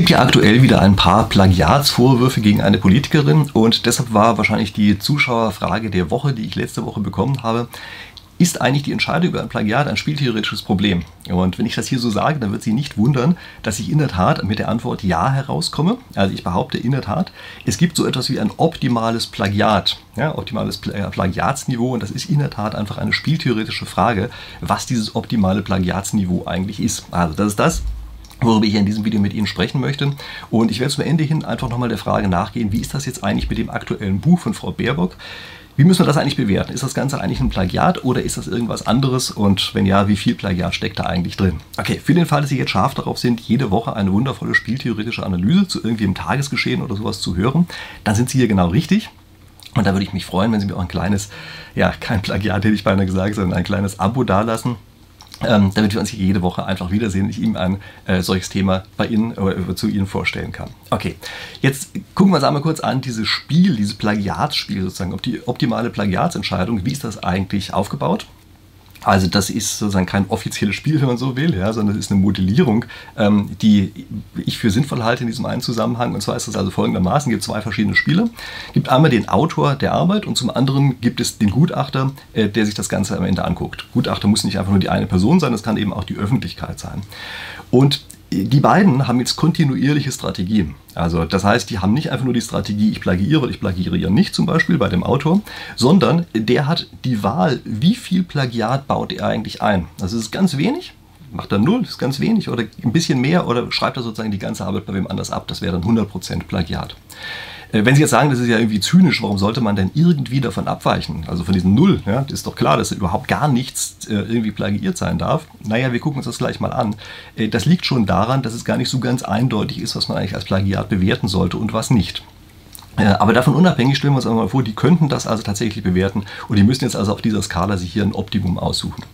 gibt ja aktuell wieder ein paar Plagiatsvorwürfe gegen eine Politikerin und deshalb war wahrscheinlich die Zuschauerfrage der Woche, die ich letzte Woche bekommen habe, ist eigentlich die Entscheidung über ein Plagiat ein spieltheoretisches Problem? Und wenn ich das hier so sage, dann wird sie nicht wundern, dass ich in der Tat mit der Antwort Ja herauskomme. Also ich behaupte in der Tat, es gibt so etwas wie ein optimales Plagiat, ja, optimales Plagiatsniveau und das ist in der Tat einfach eine spieltheoretische Frage, was dieses optimale Plagiatsniveau eigentlich ist. Also das ist das, worüber ich in diesem Video mit Ihnen sprechen möchte. Und ich werde zum Ende hin einfach nochmal der Frage nachgehen, wie ist das jetzt eigentlich mit dem aktuellen Buch von Frau Baerbock? Wie müssen wir das eigentlich bewerten? Ist das Ganze eigentlich ein Plagiat oder ist das irgendwas anderes? Und wenn ja, wie viel Plagiat steckt da eigentlich drin? Okay, für den Fall, dass Sie jetzt scharf darauf sind, jede Woche eine wundervolle spieltheoretische Analyse zu irgendwie im Tagesgeschehen oder sowas zu hören, dann sind Sie hier genau richtig. Und da würde ich mich freuen, wenn Sie mir auch ein kleines, ja, kein Plagiat hätte ich beinahe gesagt, sondern ein kleines Abo dalassen ähm, damit wir uns hier jede Woche einfach wiedersehen und ich ihm ein äh, solches Thema bei Ihnen äh, zu Ihnen vorstellen kann. Okay, jetzt gucken wir uns einmal kurz an, dieses Spiel, dieses Plagiatsspiel sozusagen, ob die optimale Plagiatsentscheidung, wie ist das eigentlich aufgebaut? Also das ist sozusagen kein offizielles Spiel, wenn man so will, ja, sondern es ist eine Modellierung, ähm, die ich für sinnvoll halte in diesem einen Zusammenhang. Und zwar ist es also folgendermaßen, es gibt zwei verschiedene Spiele. Es gibt einmal den Autor der Arbeit und zum anderen gibt es den Gutachter, äh, der sich das Ganze am Ende anguckt. Gutachter muss nicht einfach nur die eine Person sein, es kann eben auch die Öffentlichkeit sein. Und die beiden haben jetzt kontinuierliche Strategien. Also das heißt, die haben nicht einfach nur die Strategie, ich plagiere oder ich plagiere nicht zum Beispiel bei dem Autor, sondern der hat die Wahl, wie viel Plagiat baut er eigentlich ein. Das ist ganz wenig, macht er null, ist ganz wenig oder ein bisschen mehr oder schreibt er sozusagen die ganze Arbeit bei wem anders ab. Das wäre dann 100% Plagiat. Äh, wenn Sie jetzt sagen, das ist ja irgendwie zynisch, warum sollte man denn irgendwie davon abweichen? Also von diesem Null, ja, ist doch klar, dass überhaupt gar nichts äh, irgendwie plagiiert sein darf. Naja, wir gucken uns das gleich mal an. Äh, das liegt schon daran, dass es gar nicht so ganz eindeutig ist, was man eigentlich als Plagiat bewerten sollte und was nicht. Aber davon unabhängig stellen wir uns einmal vor, die könnten das also tatsächlich bewerten und die müssen jetzt also auf dieser Skala sich hier ein Optimum aussuchen.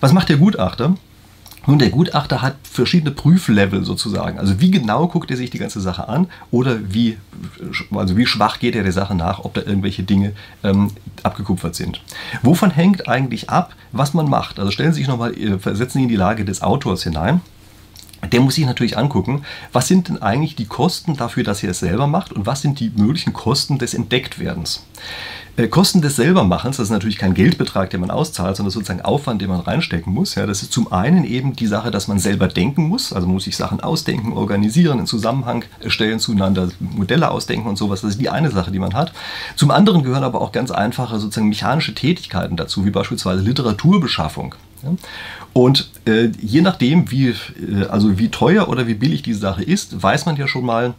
Was macht der Gutachter? Nun, der Gutachter hat verschiedene Prüflevel sozusagen. Also wie genau guckt er sich die ganze Sache an oder wie, also wie schwach geht er der Sache nach, ob da irgendwelche Dinge ähm, abgekupfert sind. Wovon hängt eigentlich ab, was man macht? Also stellen Sie sich nochmal, äh, versetzen Sie in die Lage des Autors hinein der muss sich natürlich angucken, was sind denn eigentlich die Kosten dafür, dass er es selber macht und was sind die möglichen Kosten des Entdecktwerdens. Äh, Kosten des Selbermachens, das ist natürlich kein Geldbetrag, den man auszahlt, sondern sozusagen Aufwand, den man reinstecken muss. Ja, das ist zum einen eben die Sache, dass man selber denken muss, also muss sich Sachen ausdenken, organisieren, in Zusammenhang stellen zueinander, Modelle ausdenken und sowas. Das ist die eine Sache, die man hat. Zum anderen gehören aber auch ganz einfache sozusagen mechanische Tätigkeiten dazu, wie beispielsweise Literaturbeschaffung. Und äh, je nachdem, wie, äh, also wie teuer oder wie billig diese Sache ist, weiß man ja schon mal,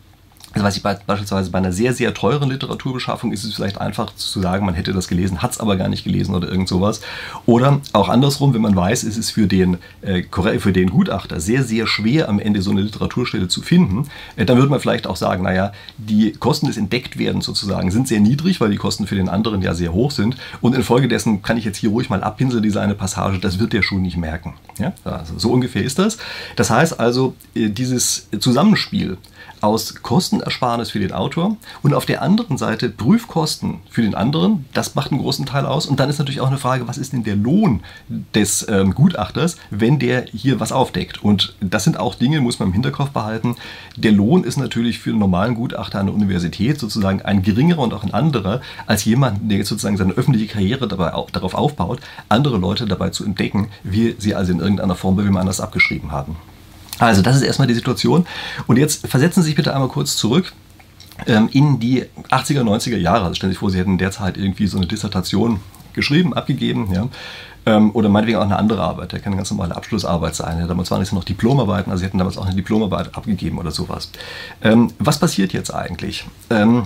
also was ich beispielsweise bei einer sehr, sehr teuren Literaturbeschaffung ist es vielleicht einfach zu sagen, man hätte das gelesen, hat es aber gar nicht gelesen oder irgend sowas. Oder auch andersrum, wenn man weiß, ist es für den, äh, für den Gutachter sehr, sehr schwer, am Ende so eine Literaturstelle zu finden, äh, dann würde man vielleicht auch sagen, naja, die Kosten des Entdecktwerdens sozusagen sind sehr niedrig, weil die Kosten für den anderen ja sehr hoch sind. Und infolgedessen kann ich jetzt hier ruhig mal abpinseln, diese eine Passage, das wird der schon nicht merken. Ja? Also so ungefähr ist das. Das heißt also, äh, dieses Zusammenspiel aus Kostenersparnis für den Autor und auf der anderen Seite Prüfkosten für den anderen. Das macht einen großen Teil aus. Und dann ist natürlich auch eine Frage, was ist denn der Lohn des ähm, Gutachters, wenn der hier was aufdeckt? Und das sind auch Dinge, muss man im Hinterkopf behalten. Der Lohn ist natürlich für einen normalen Gutachter an der Universität sozusagen ein geringerer und auch ein anderer als jemand, der jetzt sozusagen seine öffentliche Karriere dabei auch, darauf aufbaut, andere Leute dabei zu entdecken, wie sie also in irgendeiner Form bei wem anders abgeschrieben haben. Also das ist erstmal die Situation. Und jetzt versetzen Sie sich bitte einmal kurz zurück ähm, in die 80er, 90er Jahre. Also stellen Sie sich vor, Sie hätten derzeit irgendwie so eine Dissertation geschrieben, abgegeben, ja. Ähm, oder meinetwegen auch eine andere Arbeit. Der kann eine ganz normale Abschlussarbeit sein. Ja, damals waren es noch Diplomarbeiten, also Sie hätten damals auch eine Diplomarbeit abgegeben oder sowas. Ähm, was passiert jetzt eigentlich? Ähm,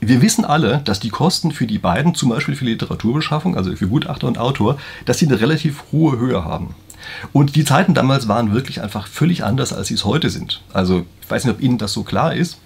wir wissen alle, dass die Kosten für die beiden, zum Beispiel für Literaturbeschaffung, also für Gutachter und Autor, dass sie eine relativ hohe Höhe haben. Und die Zeiten damals waren wirklich einfach völlig anders, als sie es heute sind. Also ich weiß nicht, ob Ihnen das so klar ist.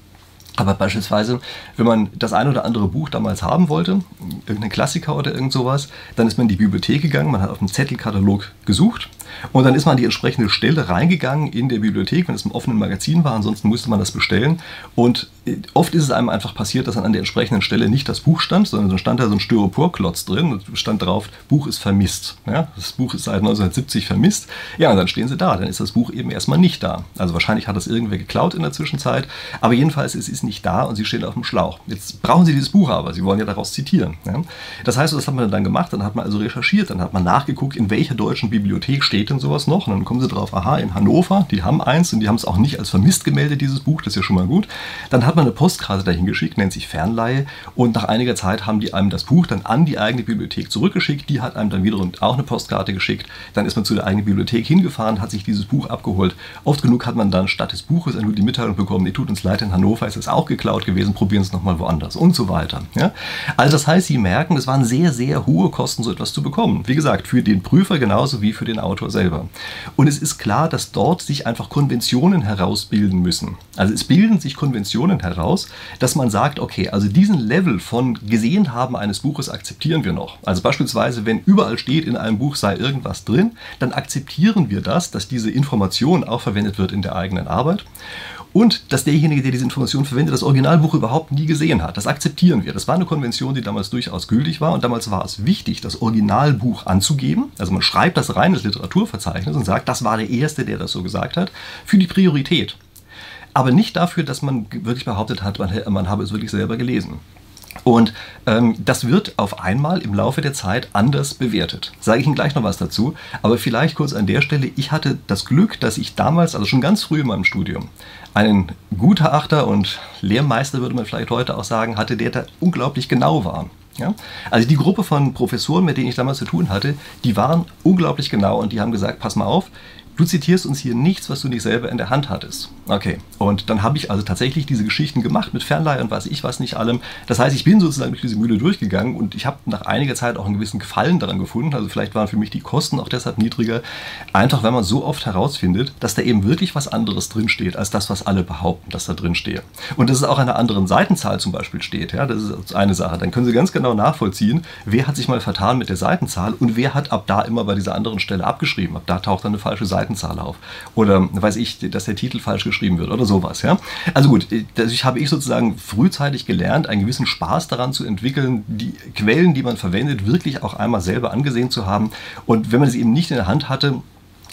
Aber beispielsweise, wenn man das ein oder andere Buch damals haben wollte, irgendein Klassiker oder irgend sowas, dann ist man in die Bibliothek gegangen, man hat auf dem Zettelkatalog gesucht Und dann ist man an die entsprechende Stelle reingegangen in der Bibliothek, wenn es im offenen Magazin war. Ansonsten musste man das bestellen. Und äh, oft ist es einem einfach passiert, dass dann an der entsprechenden Stelle nicht das Buch stand, sondern dann stand da so ein Styroporklotz drin und stand drauf, Buch ist vermisst. Ja, das Buch ist seit 1970 vermisst. Ja, und dann stehen sie da. Dann ist das Buch eben erstmal nicht da. Also wahrscheinlich hat das irgendwer geklaut in der Zwischenzeit. Aber jedenfalls, es ist nicht da und sie stehen auf dem Schlauch. Jetzt brauchen sie dieses Buch aber. Sie wollen ja daraus zitieren. Ja? Das heißt, was hat man dann gemacht? Dann hat man also recherchiert. Dann hat man nachgeguckt, in welcher deutschen Bibliothek steht denn sowas noch. Und dann kommen sie drauf, aha, in Hannover, die haben eins und die haben es auch nicht als vermisst gemeldet, dieses Buch. Das ist ja schon mal gut. Dann hat man eine Postkarte dahin geschickt, nennt sich Fernleihe. Und nach einiger Zeit haben die einem das Buch dann an die eigene Bibliothek zurückgeschickt. Die hat einem dann wiederum auch eine Postkarte geschickt. Dann ist man zu der eigenen Bibliothek hingefahren, hat sich dieses Buch abgeholt. Oft genug hat man dann statt des Buches nur die Mitteilung bekommen, nee, tut uns leid, in Hannover ist es auch geklaut gewesen, probieren es nochmal woanders und so weiter. Ja? Also das heißt, Sie merken, es waren sehr, sehr hohe Kosten, so etwas zu bekommen. Wie gesagt, für den Prüfer genauso wie für den Autor selber. Und es ist klar, dass dort sich einfach Konventionen herausbilden müssen. Also es bilden sich Konventionen heraus, dass man sagt, okay, also diesen Level von gesehen haben eines Buches akzeptieren wir noch. Also beispielsweise, wenn überall steht, in einem Buch sei irgendwas drin, dann akzeptieren wir das, dass diese Information auch verwendet wird in der eigenen Arbeit. Und dass derjenige, der diese Information verwendet, das Originalbuch überhaupt nie gesehen hat. Das akzeptieren wir. Das war eine Konvention, die damals durchaus gültig war. Und damals war es wichtig, das Originalbuch anzugeben. Also man schreibt das rein ins Literaturverzeichnis und sagt, das war der Erste, der das so gesagt hat, für die Priorität. Aber nicht dafür, dass man wirklich behauptet hat, man, man habe es wirklich selber gelesen. Und ähm, das wird auf einmal im Laufe der Zeit anders bewertet. Sage ich Ihnen gleich noch was dazu. Aber vielleicht kurz an der Stelle, ich hatte das Glück, dass ich damals, also schon ganz früh in meinem Studium, einen Gutachter und Lehrmeister, würde man vielleicht heute auch sagen, hatte, der da unglaublich genau war. Ja? Also die Gruppe von Professoren, mit denen ich damals zu tun hatte, die waren unglaublich genau und die haben gesagt, pass mal auf, du zitierst uns hier nichts, was du nicht selber in der Hand hattest. Okay. Und dann habe ich also tatsächlich diese Geschichten gemacht mit Fernleihe und weiß ich was nicht allem. Das heißt, ich bin sozusagen durch diese Mühle durchgegangen und ich habe nach einiger Zeit auch einen gewissen Gefallen daran gefunden. Also vielleicht waren für mich die Kosten auch deshalb niedriger. Einfach, weil man so oft herausfindet, dass da eben wirklich was anderes drinsteht, als das, was alle behaupten, dass da drin stehe. Und dass es auch an einer anderen Seitenzahl zum Beispiel steht. Ja, das ist eine Sache. Dann können Sie ganz genau nachvollziehen, wer hat sich mal vertan mit der Seitenzahl und wer hat ab da immer bei dieser anderen Stelle abgeschrieben. Ab da taucht dann eine falsche Seitenzahl auf. Oder weiß ich, dass der Titel falsch geschrieben wird oder sowas. Ja? Also gut, dadurch habe ich sozusagen frühzeitig gelernt, einen gewissen Spaß daran zu entwickeln, die Quellen, die man verwendet, wirklich auch einmal selber angesehen zu haben. Und wenn man sie eben nicht in der Hand hatte,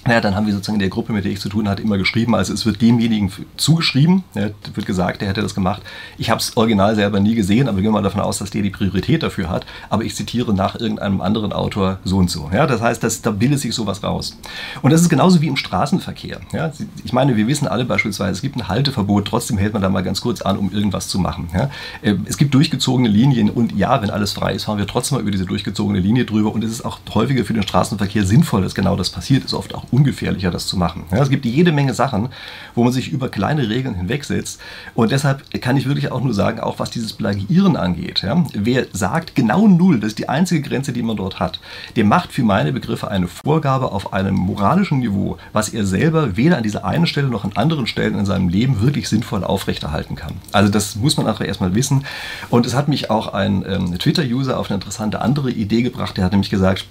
naja, dann haben wir sozusagen in der Gruppe, mit der ich zu tun hatte, immer geschrieben. Also es wird demjenigen zugeschrieben, ja, wird gesagt, der hätte das gemacht. Ich habe es original selber nie gesehen, aber wir gehen mal davon aus, dass der die Priorität dafür hat. Aber ich zitiere nach irgendeinem anderen Autor so und so. Ja, das heißt, das, da bildet sich sowas raus. Und das ist genauso wie im Straßenverkehr. Ja, ich meine, wir wissen alle beispielsweise, es gibt ein Halteverbot, trotzdem hält man da mal ganz kurz an, um irgendwas zu machen. Ja, äh, es gibt durchgezogene Linien und ja, wenn alles frei ist, fahren wir trotzdem mal über diese durchgezogene Linie drüber. Und es ist auch häufiger für den Straßenverkehr sinnvoll, dass genau das passiert. Ist oft auch ungefährlicher, das zu machen. Ja, es gibt jede Menge Sachen, wo man sich über kleine Regeln hinwegsetzt. Und deshalb kann ich wirklich auch nur sagen, auch was dieses Plagiieren angeht. Ja, wer sagt genau null, das ist die einzige Grenze, die man dort hat, der macht für meine Begriffe eine Vorgabe auf einem moralischen Niveau, was er selber weder an dieser einen Stelle noch an anderen Stellen in seinem Leben wirklich sinnvoll aufrechterhalten kann. Also das muss man einfach erstmal wissen. Und es hat mich auch ein ähm, Twitter-User auf eine interessante andere Idee gebracht. Der hat nämlich gesagt,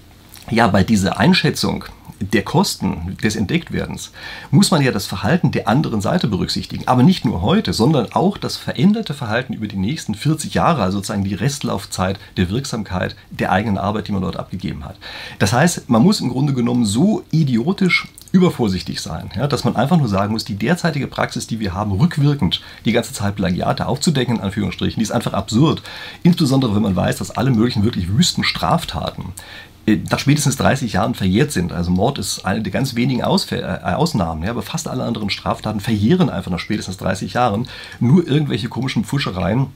ja, bei dieser Einschätzung der Kosten des Entdecktwerdens muss man ja das Verhalten der anderen Seite berücksichtigen. Aber nicht nur heute, sondern auch das veränderte Verhalten über die nächsten 40 Jahre, also sozusagen die Restlaufzeit der Wirksamkeit der eigenen Arbeit, die man dort abgegeben hat. Das heißt, man muss im Grunde genommen so idiotisch übervorsichtig sein, ja, dass man einfach nur sagen muss, die derzeitige Praxis, die wir haben, rückwirkend die ganze Zeit Plagiate aufzudecken, in Anführungsstrichen, die ist einfach absurd. Insbesondere wenn man weiß, dass alle möglichen wirklich wüsten Straftaten nach spätestens 30 Jahren verjährt sind. Also Mord ist eine der ganz wenigen Ausf äh, Ausnahmen, ja, aber fast alle anderen Straftaten verjähren einfach nach spätestens 30 Jahren. Nur irgendwelche komischen Pfuschereien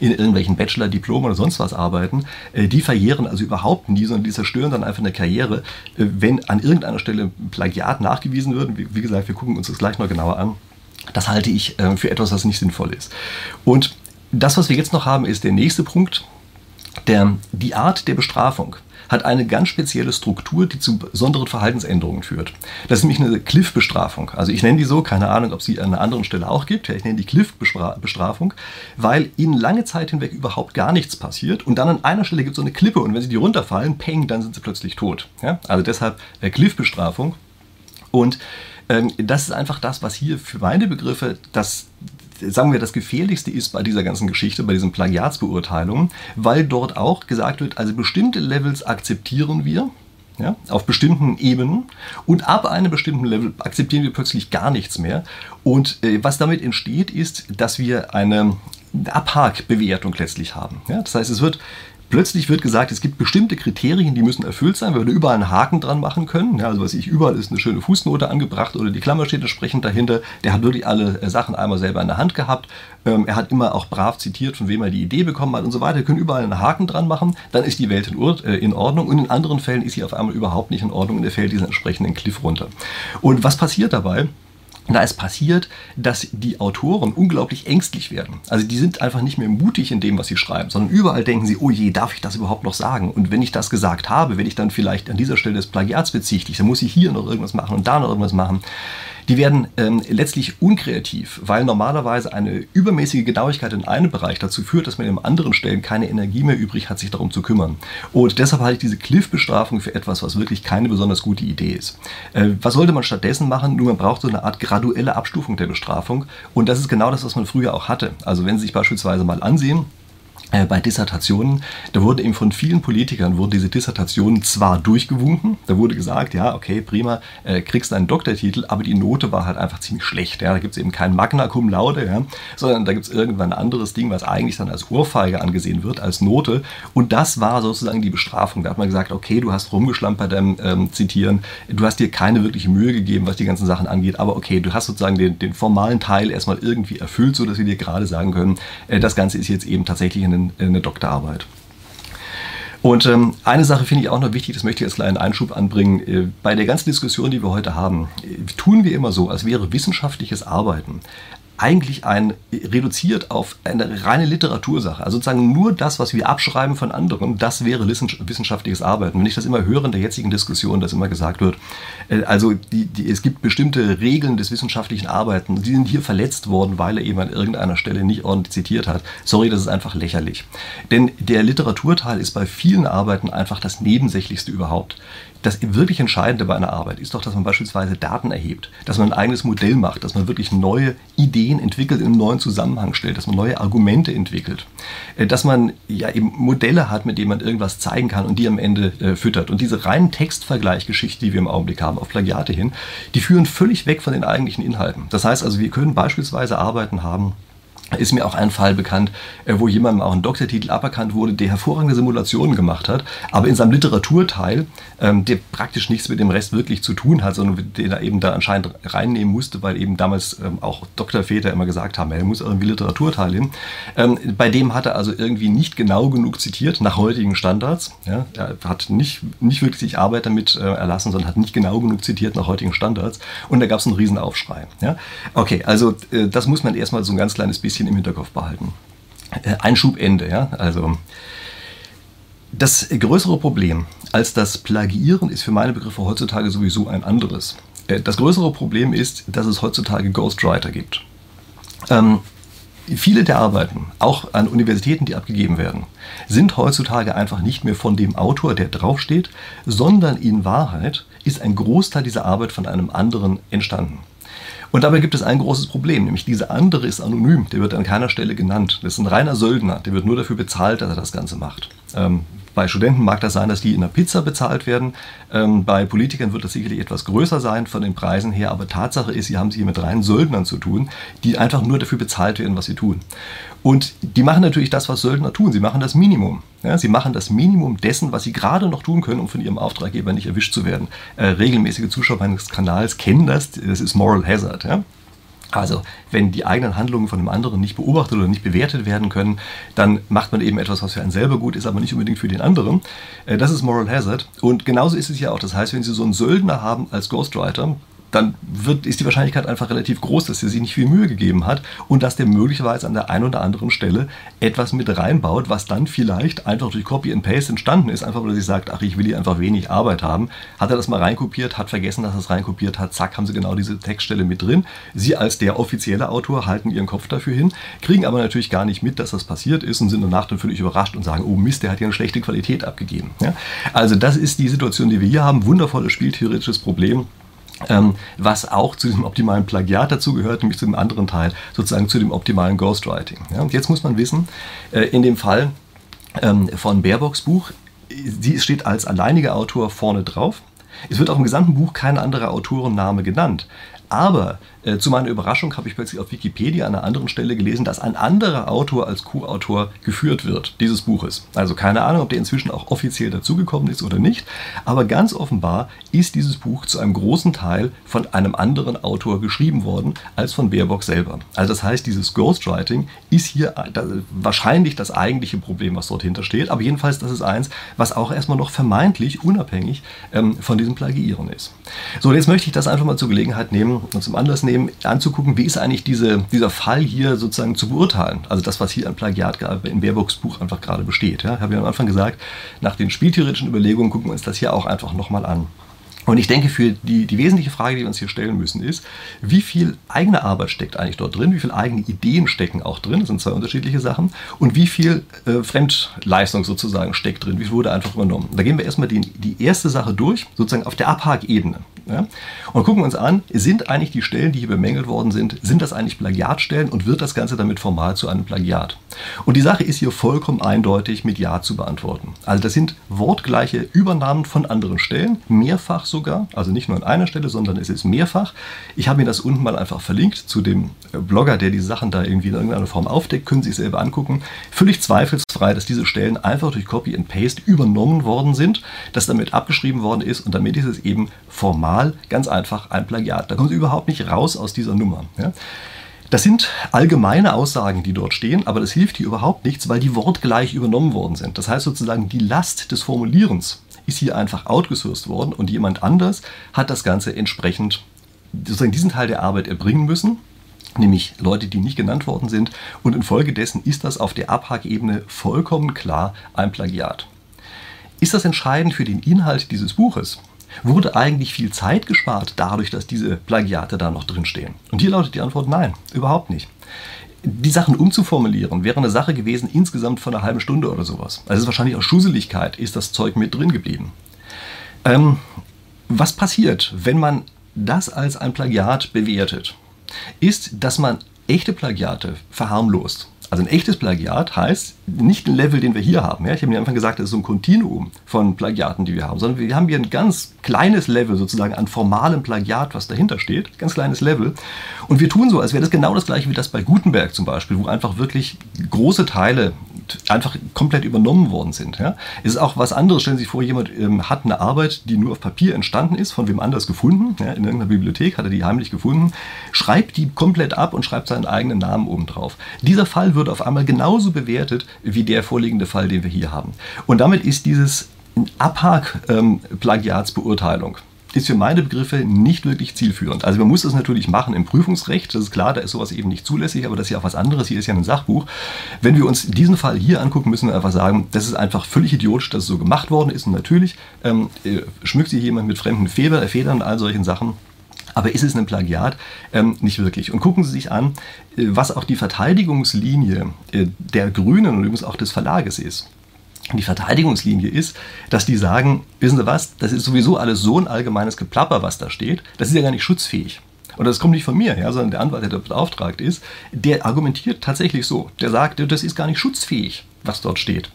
in irgendwelchen Bachelor, Diplom oder sonst was arbeiten, äh, die verjähren also überhaupt nie, sondern die zerstören dann einfach eine Karriere, wenn an irgendeiner Stelle Plagiat nachgewiesen wird. Wie gesagt, wir gucken uns das gleich noch genauer an. Das halte ich für etwas, was nicht sinnvoll ist. Und das, was wir jetzt noch haben, ist der nächste Punkt, der, die Art der Bestrafung hat eine ganz spezielle Struktur, die zu besonderen Verhaltensänderungen führt. Das ist nämlich eine Cliff-Bestrafung. Also ich nenne die so, keine Ahnung, ob sie an einer anderen Stelle auch gibt. Ich nenne die Cliff-Bestrafung, weil ihnen lange Zeit hinweg überhaupt gar nichts passiert und dann an einer Stelle gibt es so eine Klippe und wenn sie die runterfallen, peng, dann sind sie plötzlich tot. Ja? Also deshalb äh, Cliff-Bestrafung Und ähm, das ist einfach das, was hier für meine Begriffe das sagen wir, das Gefährlichste ist bei dieser ganzen Geschichte, bei diesen Plagiatsbeurteilungen, weil dort auch gesagt wird, also bestimmte Levels akzeptieren wir, ja, auf bestimmten Ebenen und ab einem bestimmten Level akzeptieren wir plötzlich gar nichts mehr. Und äh, was damit entsteht, ist, dass wir eine Abhakbewertung letztlich haben. Ja, das heißt, es wird Plötzlich wird gesagt, es gibt bestimmte Kriterien, die müssen erfüllt sein, weil wir überall einen Haken dran machen können. Ja, also was ich, überall ist eine schöne Fußnote angebracht oder die Klammer steht entsprechend dahinter. Der hat wirklich alle äh, Sachen einmal selber in der Hand gehabt. Ähm, er hat immer auch brav zitiert, von wem er die Idee bekommen hat und so weiter. Wir können überall einen Haken dran machen, dann ist die Welt in, äh, in Ordnung und in anderen Fällen ist sie auf einmal überhaupt nicht in Ordnung und er fällt diesen entsprechenden Cliff runter. Und was passiert dabei? Da ist passiert, dass die Autoren unglaublich ängstlich werden. Also die sind einfach nicht mehr mutig in dem, was sie schreiben, sondern überall denken sie, oh je, darf ich das überhaupt noch sagen? Und wenn ich das gesagt habe, wenn ich dann vielleicht an dieser Stelle des Plagiats bezichtige, dann muss ich hier noch irgendwas machen und da noch irgendwas machen die werden ähm, letztlich unkreativ, weil normalerweise eine übermäßige Genauigkeit in einem Bereich dazu führt, dass man in anderen Stellen keine Energie mehr übrig hat, sich darum zu kümmern. Und deshalb halte ich diese Cliff-Bestrafung für etwas, was wirklich keine besonders gute Idee ist. Äh, was sollte man stattdessen machen? Nur man braucht so eine Art graduelle Abstufung der Bestrafung. Und das ist genau das, was man früher auch hatte. Also wenn Sie sich beispielsweise mal ansehen, bei Dissertationen, da wurde eben von vielen Politikern wurden diese Dissertationen zwar durchgewunken, da wurde gesagt, ja, okay, prima, äh, kriegst einen Doktortitel, aber die Note war halt einfach ziemlich schlecht. Ja. Da gibt es eben kein Magna Cum Laude, ja, sondern da gibt es irgendwann ein anderes Ding, was eigentlich dann als Ohrfeige angesehen wird, als Note. Und das war sozusagen die Bestrafung. Da hat man gesagt, okay, du hast rumgeschlampt bei deinem ähm, Zitieren, du hast dir keine wirkliche Mühe gegeben, was die ganzen Sachen angeht, aber okay, du hast sozusagen den, den formalen Teil erstmal irgendwie erfüllt, sodass wir dir gerade sagen können, äh, das Ganze ist jetzt eben tatsächlich eine einen, eine Doktorarbeit. Und ähm, eine Sache finde ich auch noch wichtig, das möchte ich als kleinen Einschub anbringen. Äh, bei der ganzen Diskussion, die wir heute haben, äh, tun wir immer so, als wäre wissenschaftliches Arbeiten eigentlich ein reduziert auf eine reine Literatursache. Also sozusagen nur das, was wir abschreiben von anderen, das wäre wissenschaftliches Arbeiten. Wenn ich das immer höre in der jetzigen Diskussion, dass immer gesagt wird, äh, also die, die, es gibt bestimmte Regeln des wissenschaftlichen Arbeitens, die sind hier verletzt worden, weil er eben an irgendeiner Stelle nicht ordentlich zitiert hat. Sorry, das ist einfach lächerlich. Denn der Literaturteil ist bei vielen Arbeiten einfach das Nebensächlichste überhaupt das wirklich Entscheidende bei einer Arbeit ist doch, dass man beispielsweise Daten erhebt, dass man ein eigenes Modell macht, dass man wirklich neue Ideen entwickelt, in einen neuen Zusammenhang stellt, dass man neue Argumente entwickelt, äh, dass man ja eben Modelle hat, mit denen man irgendwas zeigen kann und die am Ende äh, füttert. Und diese reinen Textvergleichgeschichten, die wir im Augenblick haben, auf Plagiate hin, die führen völlig weg von den eigentlichen Inhalten. Das heißt also, wir können beispielsweise Arbeiten haben, ist mir auch ein Fall bekannt, äh, wo jemandem auch ein Doktortitel aberkannt wurde, der hervorragende Simulationen gemacht hat, aber in seinem Literaturteil, ähm, der praktisch nichts mit dem Rest wirklich zu tun hat, sondern den er eben da anscheinend reinnehmen musste, weil eben damals ähm, auch Doktorväter immer gesagt haben, er muss irgendwie Literaturteil hin. Ähm, bei dem hat er also irgendwie nicht genau genug zitiert, nach heutigen Standards. Er hat nicht, nicht wirklich Arbeit damit äh, erlassen, sondern hat nicht genau genug zitiert nach heutigen Standards. Und da gab es einen Riesenaufschrei. Okay, also äh, das muss man erstmal so ein ganz kleines bisschen bisschen im Hinterkopf behalten. Äh, Einschubende, ja, also das größere Problem als das Plagiieren ist für meine Begriffe heutzutage sowieso ein anderes. Äh, das größere Problem ist, dass es heutzutage Ghostwriter gibt. Ähm, viele der Arbeiten, auch an Universitäten, die abgegeben werden, sind heutzutage einfach nicht mehr von dem Autor, der draufsteht, sondern in Wahrheit ist ein Großteil dieser Arbeit von einem anderen entstanden. Und dabei gibt es ein großes Problem, nämlich dieser andere ist anonym, der wird an keiner Stelle genannt. Das ist ein reiner Söldner, der wird nur dafür bezahlt, dass er das Ganze macht. Ähm, bei Studenten mag das sein, dass die in der Pizza bezahlt werden. Ähm, bei Politikern wird das sicherlich etwas größer sein von den Preisen her, aber Tatsache ist, sie haben es hier mit reinen Söldnern zu tun, die einfach nur dafür bezahlt werden, was sie tun. Und die machen natürlich das, was Söldner tun. Sie machen das Minimum. Ja, sie machen das Minimum dessen, was sie gerade noch tun können, um von ihrem Auftraggeber nicht erwischt zu werden. Äh, regelmäßige Zuschauer meines Kanals kennen das. Das ist Moral Hazard. Ja? Also, wenn die eigenen Handlungen von dem anderen nicht beobachtet oder nicht bewertet werden können, dann macht man eben etwas, was für einen selber gut ist, aber nicht unbedingt für den anderen. Äh, das ist Moral Hazard. Und genauso ist es ja auch. Das heißt, wenn Sie so einen Söldner haben als Ghostwriter, dann wird, ist die Wahrscheinlichkeit einfach relativ groß, dass er sich nicht viel Mühe gegeben hat und dass der möglicherweise an der einen oder anderen Stelle etwas mit reinbaut, was dann vielleicht einfach durch Copy and Paste entstanden ist, einfach weil er sich sagt, ach, ich will hier einfach wenig Arbeit haben. Hat er das mal reinkopiert, hat vergessen, dass er es reinkopiert hat, zack, haben sie genau diese Textstelle mit drin. Sie als der offizielle Autor halten ihren Kopf dafür hin, kriegen aber natürlich gar nicht mit, dass das passiert ist und sind danach dann völlig überrascht und sagen, oh Mist, der hat ja eine schlechte Qualität abgegeben. Ja? Also das ist die Situation, die wir hier haben. Wundervolles spieltheoretisches Problem ähm, was auch zu diesem optimalen Plagiat dazugehört, nämlich zu dem anderen Teil, sozusagen zu dem optimalen Ghostwriting. Ja, und jetzt muss man wissen, äh, in dem Fall ähm, von Baerbocks Buch, sie steht als alleiniger Autor vorne drauf. Es wird auch im gesamten Buch kein anderer Autorenname genannt. Aber äh, zu meiner Überraschung habe ich plötzlich auf Wikipedia an einer anderen Stelle gelesen, dass ein anderer Autor als Co-Autor geführt wird, dieses Buches. Also keine Ahnung, ob der inzwischen auch offiziell dazugekommen ist oder nicht. Aber ganz offenbar ist dieses Buch zu einem großen Teil von einem anderen Autor geschrieben worden als von Baerbock selber. Also das heißt, dieses Ghostwriting ist hier äh, wahrscheinlich das eigentliche Problem, was dort hintersteht. Aber jedenfalls, das ist eins, was auch erstmal noch vermeintlich unabhängig ähm, von diesem Plagiieren ist. So, jetzt möchte ich das einfach mal zur Gelegenheit nehmen, und zum Anlass nehmen, anzugucken, wie ist eigentlich diese, dieser Fall hier sozusagen zu beurteilen. Also das, was hier an Plagiat in Baerbocks Buch einfach gerade besteht. Ja, ich habe ja am Anfang gesagt, nach den spieltheoretischen Überlegungen gucken wir uns das hier auch einfach nochmal an. Und ich denke, für die, die wesentliche Frage, die wir uns hier stellen müssen, ist, wie viel eigene Arbeit steckt eigentlich dort drin, wie viele eigene Ideen stecken auch drin, das sind zwei unterschiedliche Sachen, und wie viel äh, Fremdleistung sozusagen steckt drin, wie viel wurde einfach übernommen. Da gehen wir erstmal die, die erste Sache durch, sozusagen auf der Abhakebene. Ja? Und gucken uns an, sind eigentlich die Stellen, die hier bemängelt worden sind, sind das eigentlich Plagiatstellen und wird das Ganze damit formal zu einem Plagiat? Und die Sache ist hier vollkommen eindeutig mit Ja zu beantworten. Also das sind wortgleiche Übernahmen von anderen Stellen, mehrfach sogar, also nicht nur an einer Stelle, sondern es ist mehrfach. Ich habe mir das unten mal einfach verlinkt zu dem äh, Blogger, der die Sachen da irgendwie in irgendeiner Form aufdeckt, können Sie sich selber angucken. Völlig zweifelsfrei, dass diese Stellen einfach durch Copy and Paste übernommen worden sind, dass damit abgeschrieben worden ist und damit ist es eben formal ganz einfach ein Plagiat. Da kommen Sie überhaupt nicht raus aus dieser Nummer. Ja? Das sind allgemeine Aussagen, die dort stehen, aber das hilft hier überhaupt nichts, weil die wortgleich übernommen worden sind. Das heißt sozusagen, die Last des Formulierens ist hier einfach outgesourced worden und jemand anders hat das Ganze entsprechend sozusagen diesen Teil der Arbeit erbringen müssen nämlich Leute, die nicht genannt worden sind. Und infolgedessen ist das auf der Abhackebene vollkommen klar ein Plagiat. Ist das entscheidend für den Inhalt dieses Buches? Wurde eigentlich viel Zeit gespart dadurch, dass diese Plagiate da noch drinstehen? Und hier lautet die Antwort nein, überhaupt nicht. Die Sachen umzuformulieren wäre eine Sache gewesen insgesamt von einer halben Stunde oder sowas. Also ist wahrscheinlich aus Schuseligkeit ist das Zeug mit drin geblieben. Ähm, was passiert, wenn man das als ein Plagiat bewertet? Ist, dass man echte Plagiate verharmlost. Also ein echtes Plagiat heißt nicht ein Level, den wir hier haben. Ja? Ich habe am Anfang gesagt, das ist so ein Kontinuum von Plagiaten, die wir haben, sondern wir haben hier ein ganz kleines Level sozusagen an formalem Plagiat, was dahinter steht. Ganz kleines Level. Und wir tun so, als wäre das genau das gleiche wie das bei Gutenberg zum Beispiel, wo einfach wirklich große Teile einfach komplett übernommen worden sind. Ja? Es ist auch was anderes. Stellen Sie sich vor, jemand ähm, hat eine Arbeit, die nur auf Papier entstanden ist, von wem anders gefunden. Ja? In irgendeiner Bibliothek hat er die heimlich gefunden, schreibt die komplett ab und schreibt seinen eigenen Namen oben drauf. Dieser Fall wird auf einmal genauso bewertet wie der vorliegende Fall, den wir hier haben. Und damit ist dieses Abhak-Plagiatsbeurteilung. Ähm, ist für meine Begriffe nicht wirklich zielführend. Also man muss das natürlich machen im Prüfungsrecht, das ist klar, da ist sowas eben nicht zulässig, aber das ist ja auch was anderes, hier ist ja ein Sachbuch. Wenn wir uns diesen Fall hier angucken, müssen wir einfach sagen, das ist einfach völlig idiotisch, dass es so gemacht worden ist und natürlich ähm, äh, schmückt sich jemand mit fremden Federn, Federn und all solchen Sachen. Aber ist es ein Plagiat? Ähm, nicht wirklich. Und gucken Sie sich an, äh, was auch die Verteidigungslinie äh, der Grünen und übrigens auch des Verlages ist die Verteidigungslinie ist, dass die sagen, wissen Sie was, das ist sowieso alles so ein allgemeines Geplapper, was da steht, das ist ja gar nicht schutzfähig. Und das kommt nicht von mir, ja, sondern der Anwalt, der da beauftragt ist, der argumentiert tatsächlich so. Der sagt, das ist gar nicht schutzfähig, was dort steht.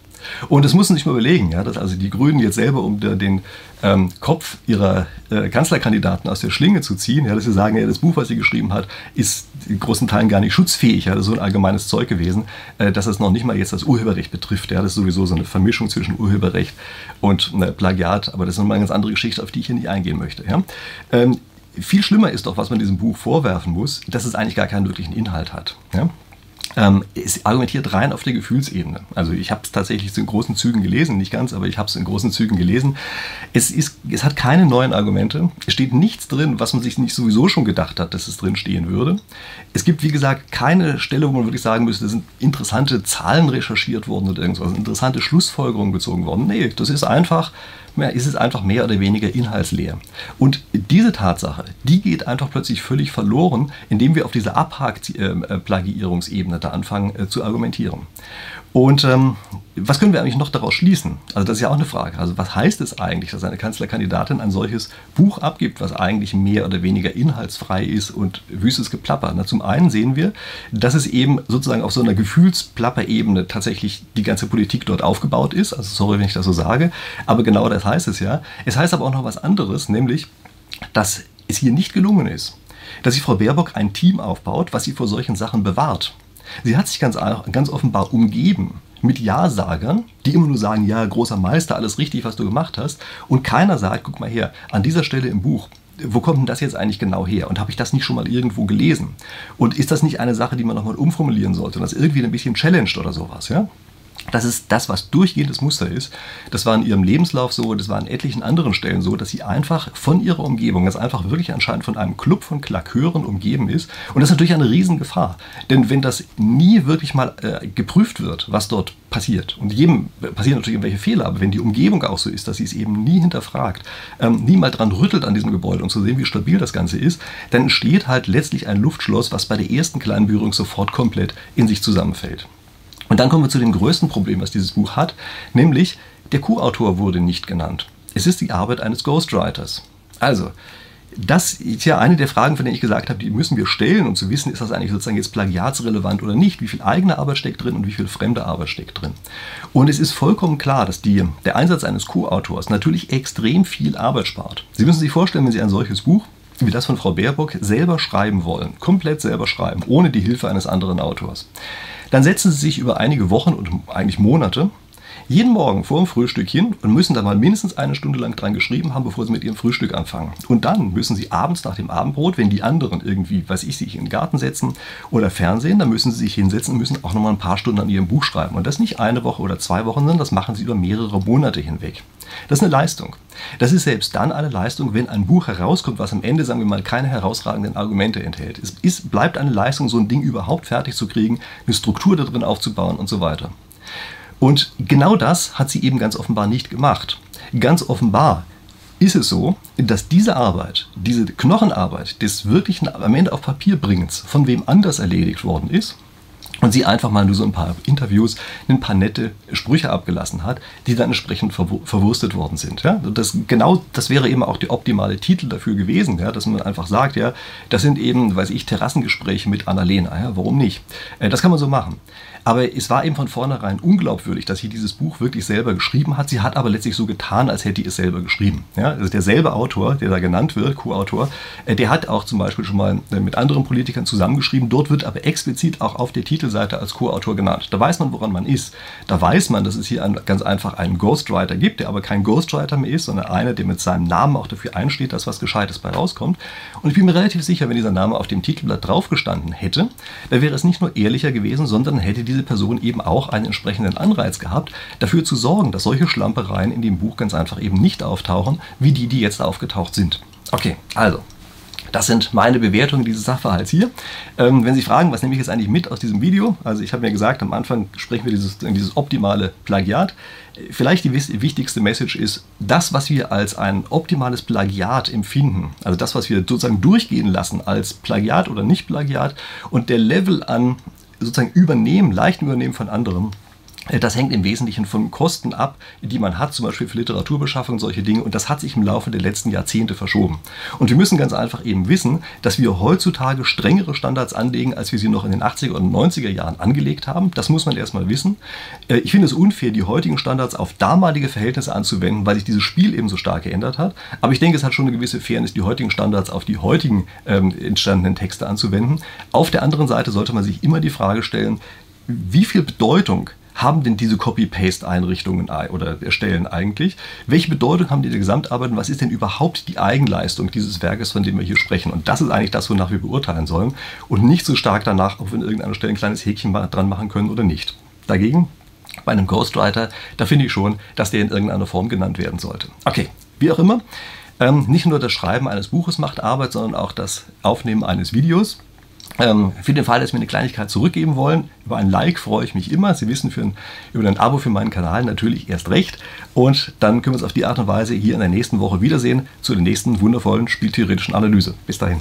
Und das muss man sich mal überlegen, ja, dass also die Grünen jetzt selber, um den ähm, Kopf ihrer äh, Kanzlerkandidaten aus der Schlinge zu ziehen, ja, dass sie sagen, ja, das Buch, was sie geschrieben hat, ist in großen Teilen gar nicht schutzfähig. Ja, das ist so ein allgemeines Zeug gewesen, äh, dass es noch nicht mal jetzt das Urheberrecht betrifft. Ja, das ist sowieso so eine Vermischung zwischen Urheberrecht und äh, Plagiat, aber das ist nochmal eine ganz andere Geschichte, auf die ich hier nicht eingehen möchte. Ja. Ähm, viel schlimmer ist doch, was man diesem Buch vorwerfen muss, dass es eigentlich gar keinen wirklichen Inhalt hat. Ja? Ähm, es argumentiert rein auf der Gefühlsebene. Also ich habe es tatsächlich in großen Zügen gelesen, nicht ganz, aber ich habe es in großen Zügen gelesen. Es, ist, es hat keine neuen Argumente. Es steht nichts drin, was man sich nicht sowieso schon gedacht hat, dass es drin stehen würde. Es gibt, wie gesagt, keine Stelle, wo man wirklich sagen müsste, da sind interessante Zahlen recherchiert worden oder irgendwas, interessante Schlussfolgerungen gezogen worden. Nee, das ist einfach ist es einfach mehr oder weniger inhaltsleer. Und diese Tatsache, die geht einfach plötzlich völlig verloren, indem wir auf dieser Abhak-Plagiierungsebene da anfangen äh, zu argumentieren. Und ähm, was können wir eigentlich noch daraus schließen? Also das ist ja auch eine Frage. Also was heißt es eigentlich, dass eine Kanzlerkandidatin ein solches Buch abgibt, was eigentlich mehr oder weniger inhaltsfrei ist und wüstes Geplapper? Na, zum einen sehen wir, dass es eben sozusagen auf so einer Gefühlsplapper-Ebene tatsächlich die ganze Politik dort aufgebaut ist. Also sorry, wenn ich das so sage, aber genau das heißt es ja. Es heißt aber auch noch was anderes, nämlich, dass es hier nicht gelungen ist, dass sich Frau Baerbock ein Team aufbaut, was sie vor solchen Sachen bewahrt. Sie hat sich ganz, ganz offenbar umgeben mit Ja-Sagern, die immer nur sagen, ja, großer Meister, alles richtig, was du gemacht hast. Und keiner sagt, guck mal her, an dieser Stelle im Buch, wo kommt denn das jetzt eigentlich genau her? Und habe ich das nicht schon mal irgendwo gelesen? Und ist das nicht eine Sache, die man nochmal umformulieren sollte und das irgendwie ein bisschen challenged oder sowas, ja? Das ist das, was durchgehendes Muster ist. Das war in ihrem Lebenslauf so, das war an etlichen anderen Stellen so, dass sie einfach von ihrer Umgebung, das einfach wirklich anscheinend von einem Club von Klakeuren umgeben ist. Und das ist natürlich eine Riesengefahr. Denn wenn das nie wirklich mal äh, geprüft wird, was dort passiert, und jedem passieren natürlich irgendwelche Fehler, aber wenn die Umgebung auch so ist, dass sie es eben nie hinterfragt, ähm, nie mal dran rüttelt an diesem Gebäude, um zu sehen, wie stabil das Ganze ist, dann entsteht halt letztlich ein Luftschloss, was bei der ersten kleinen Berührung sofort komplett in sich zusammenfällt. Und dann kommen wir zu dem größten Problem, was dieses Buch hat, nämlich der Co-Autor wurde nicht genannt. Es ist die Arbeit eines Ghostwriters. Also, das ist ja eine der Fragen, von denen ich gesagt habe, die müssen wir stellen, um zu wissen, ist das eigentlich sozusagen jetzt plagiatsrelevant oder nicht, wie viel eigene Arbeit steckt drin und wie viel fremde Arbeit steckt drin. Und es ist vollkommen klar, dass die, der Einsatz eines Co-Autors natürlich extrem viel Arbeit spart. Sie müssen sich vorstellen, wenn Sie ein solches Buch wie das von Frau Baerbock selber schreiben wollen, komplett selber schreiben, ohne die Hilfe eines anderen Autors. Dann setzen sie sich über einige Wochen und eigentlich Monate jeden Morgen vor dem Frühstück hin und müssen da mal mindestens eine Stunde lang dran geschrieben haben, bevor sie mit ihrem Frühstück anfangen. Und dann müssen sie abends nach dem Abendbrot, wenn die anderen irgendwie, weiß ich, sich in den Garten setzen oder Fernsehen, dann müssen sie sich hinsetzen und müssen auch nochmal ein paar Stunden an ihrem Buch schreiben. Und das nicht eine Woche oder zwei Wochen, sondern das machen sie über mehrere Monate hinweg. Das ist eine Leistung. Das ist selbst dann eine Leistung, wenn ein Buch herauskommt, was am Ende, sagen wir mal, keine herausragenden Argumente enthält. Es ist, bleibt eine Leistung, so ein Ding überhaupt fertig zu kriegen, eine Struktur da drin aufzubauen und so weiter. Und genau das hat sie eben ganz offenbar nicht gemacht. Ganz offenbar ist es so, dass diese Arbeit, diese Knochenarbeit des wirklichen am Ende auf Papier bringens von wem anders erledigt worden ist und sie einfach mal nur so ein paar Interviews, ein paar nette Sprüche abgelassen hat, die dann entsprechend verwurstet worden sind. Ja? Das, genau das wäre eben auch der optimale Titel dafür gewesen, ja? dass man einfach sagt, ja, das sind eben, weiß ich, Terrassengespräche mit Annalena. Ja? Warum nicht? Äh, das kann man so machen. Aber es war eben von vornherein unglaubwürdig, dass sie dieses Buch wirklich selber geschrieben hat. Sie hat aber letztlich so getan, als hätte sie es selber geschrieben. Ja? Also derselbe Autor, der da genannt wird, Co-Autor, äh, der hat auch zum Beispiel schon mal äh, mit anderen Politikern zusammengeschrieben. Dort wird aber explizit auch auf der Titelseite als Co-Autor genannt. Da weiß man, woran man ist. Da weiß man, dass es hier ein, ganz einfach einen Ghostwriter gibt, der aber kein Ghostwriter mehr ist, sondern einer, der mit seinem Namen auch dafür einsteht, dass was Gescheites bei rauskommt. Und ich bin mir relativ sicher, wenn dieser Name auf dem Titelblatt draufgestanden hätte, dann wäre es nicht nur ehrlicher gewesen, sondern hätte diese diese Person eben auch einen entsprechenden Anreiz gehabt, dafür zu sorgen, dass solche Schlampereien in dem Buch ganz einfach eben nicht auftauchen, wie die, die jetzt aufgetaucht sind. Okay, also, das sind meine Bewertungen dieses Sachverhalts hier. Ähm, wenn Sie fragen, was nehme ich jetzt eigentlich mit aus diesem Video? Also ich habe mir gesagt, am Anfang sprechen wir dieses, dieses optimale Plagiat. Vielleicht die wichtigste Message ist, das, was wir als ein optimales Plagiat empfinden, also das, was wir sozusagen durchgehen lassen als Plagiat oder nicht Plagiat und der Level an sozusagen Übernehmen, leichten Übernehmen von anderem, das hängt im Wesentlichen von Kosten ab, die man hat, zum Beispiel für Literaturbeschaffung und solche Dinge. Und das hat sich im Laufe der letzten Jahrzehnte verschoben. Und wir müssen ganz einfach eben wissen, dass wir heutzutage strengere Standards anlegen, als wir sie noch in den 80er und 90er Jahren angelegt haben. Das muss man erstmal wissen. Äh, ich finde es unfair, die heutigen Standards auf damalige Verhältnisse anzuwenden, weil sich dieses Spiel eben so stark geändert hat. Aber ich denke, es hat schon eine gewisse Fairness, die heutigen Standards auf die heutigen ähm, entstandenen Texte anzuwenden. Auf der anderen Seite sollte man sich immer die Frage stellen, wie viel Bedeutung haben denn diese Copy-Paste-Einrichtungen oder Stellen eigentlich? Welche Bedeutung haben die der Gesamtarbeit und was ist denn überhaupt die Eigenleistung dieses Werkes, von dem wir hier sprechen? Und das ist eigentlich das, wonach wir beurteilen sollen und nicht so stark danach, ob wir an irgendeiner Stelle ein kleines Häkchen dran machen können oder nicht. Dagegen, bei einem Ghostwriter, da finde ich schon, dass der in irgendeiner Form genannt werden sollte. Okay, wie auch immer. Ähm, nicht nur das Schreiben eines Buches macht Arbeit, sondern auch das Aufnehmen eines Videos. Ähm, für den Fall, dass Sie mir eine Kleinigkeit zurückgeben wollen, über ein Like freue ich mich immer. Sie wissen, ein, über ein Abo für meinen Kanal natürlich erst recht. Und dann können wir uns auf die Art und Weise hier in der nächsten Woche wiedersehen zu der nächsten wundervollen spieltheoretischen Analyse. Bis dahin.